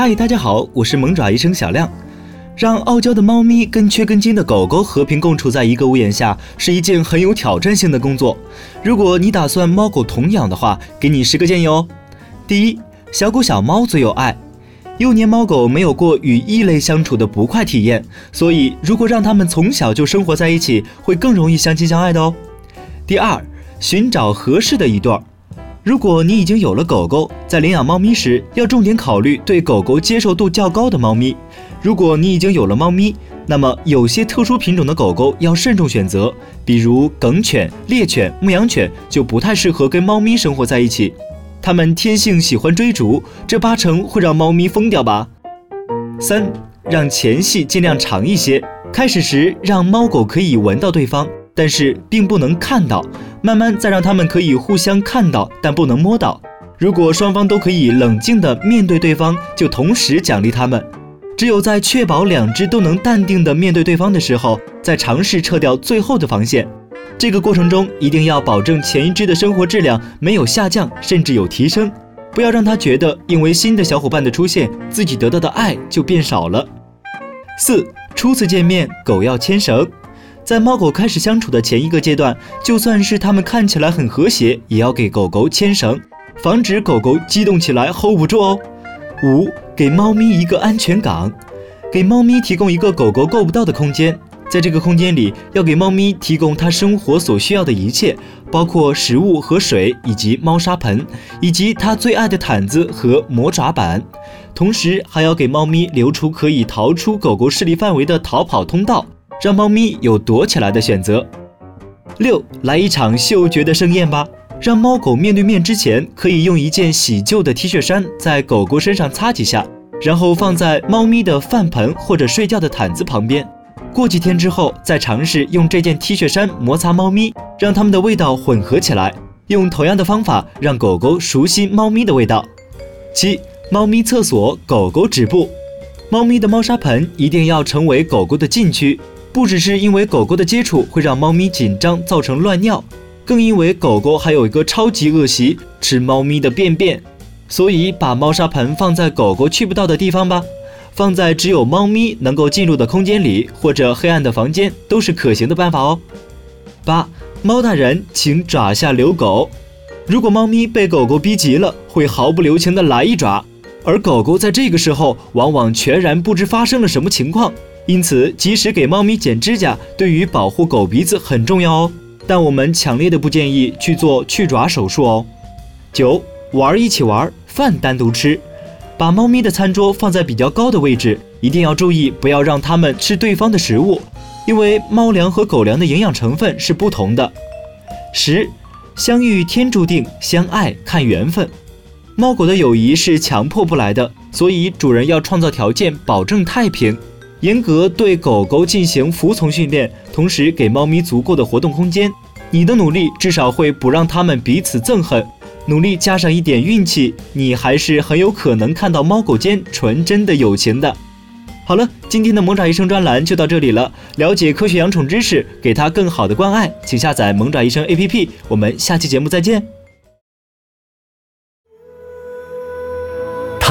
嗨，大家好，我是萌爪医生小亮。让傲娇的猫咪跟缺根筋的狗狗和平共处在一个屋檐下，是一件很有挑战性的工作。如果你打算猫狗同养的话，给你十个建议哦。第一，小狗小猫最有爱，幼年猫狗没有过与异类相处的不快体验，所以如果让它们从小就生活在一起，会更容易相亲相爱的哦。第二，寻找合适的一对儿。如果你已经有了狗狗，在领养猫咪时要重点考虑对狗狗接受度较高的猫咪。如果你已经有了猫咪，那么有些特殊品种的狗狗要慎重选择，比如梗犬、猎犬、牧羊犬就不太适合跟猫咪生活在一起。它们天性喜欢追逐，这八成会让猫咪疯掉吧。三，让前戏尽量长一些，开始时让猫狗可以闻到对方。但是并不能看到，慢慢再让他们可以互相看到，但不能摸到。如果双方都可以冷静地面对对方，就同时奖励他们。只有在确保两只都能淡定地面对对方的时候，再尝试撤掉最后的防线。这个过程中一定要保证前一只的生活质量没有下降，甚至有提升。不要让他觉得因为新的小伙伴的出现，自己得到的爱就变少了。四，初次见面，狗要牵绳。在猫狗开始相处的前一个阶段，就算是它们看起来很和谐，也要给狗狗牵绳，防止狗狗激动起来 hold 不住哦。五，给猫咪一个安全港，给猫咪提供一个狗狗够不到的空间，在这个空间里，要给猫咪提供它生活所需要的一切，包括食物和水，以及猫砂盆，以及它最爱的毯子和魔爪板，同时还要给猫咪留出可以逃出狗狗视力范围的逃跑通道。让猫咪有躲起来的选择。六，来一场嗅觉的盛宴吧！让猫狗面对面之前，可以用一件洗旧的 T 恤衫在狗狗身上擦几下，然后放在猫咪的饭盆或者睡觉的毯子旁边。过几天之后，再尝试用这件 T 恤衫摩擦猫咪，让它们的味道混合起来。用同样的方法让狗狗熟悉猫咪的味道。七，猫咪厕所，狗狗止步。猫咪的猫砂盆一定要成为狗狗的禁区。不只是因为狗狗的接触会让猫咪紧张造成乱尿，更因为狗狗还有一个超级恶习吃猫咪的便便，所以把猫砂盆放在狗狗去不到的地方吧，放在只有猫咪能够进入的空间里或者黑暗的房间都是可行的办法哦。八，猫大人请爪下留狗，如果猫咪被狗狗逼急了，会毫不留情的来一爪，而狗狗在这个时候往往全然不知发生了什么情况。因此，及时给猫咪剪指甲，对于保护狗鼻子很重要哦。但我们强烈的不建议去做去爪手术哦。九，玩一起玩，饭单独吃，把猫咪的餐桌放在比较高的位置，一定要注意不要让它们吃对方的食物，因为猫粮和狗粮的营养成分是不同的。十，相遇天注定，相爱看缘分。猫狗的友谊是强迫不来的，所以主人要创造条件，保证太平。严格对狗狗进行服从训练，同时给猫咪足够的活动空间。你的努力至少会不让它们彼此憎恨。努力加上一点运气，你还是很有可能看到猫狗间纯真的友情的。好了，今天的萌爪医生专栏就到这里了。了解科学养宠知识，给它更好的关爱，请下载萌爪医生 APP。我们下期节目再见。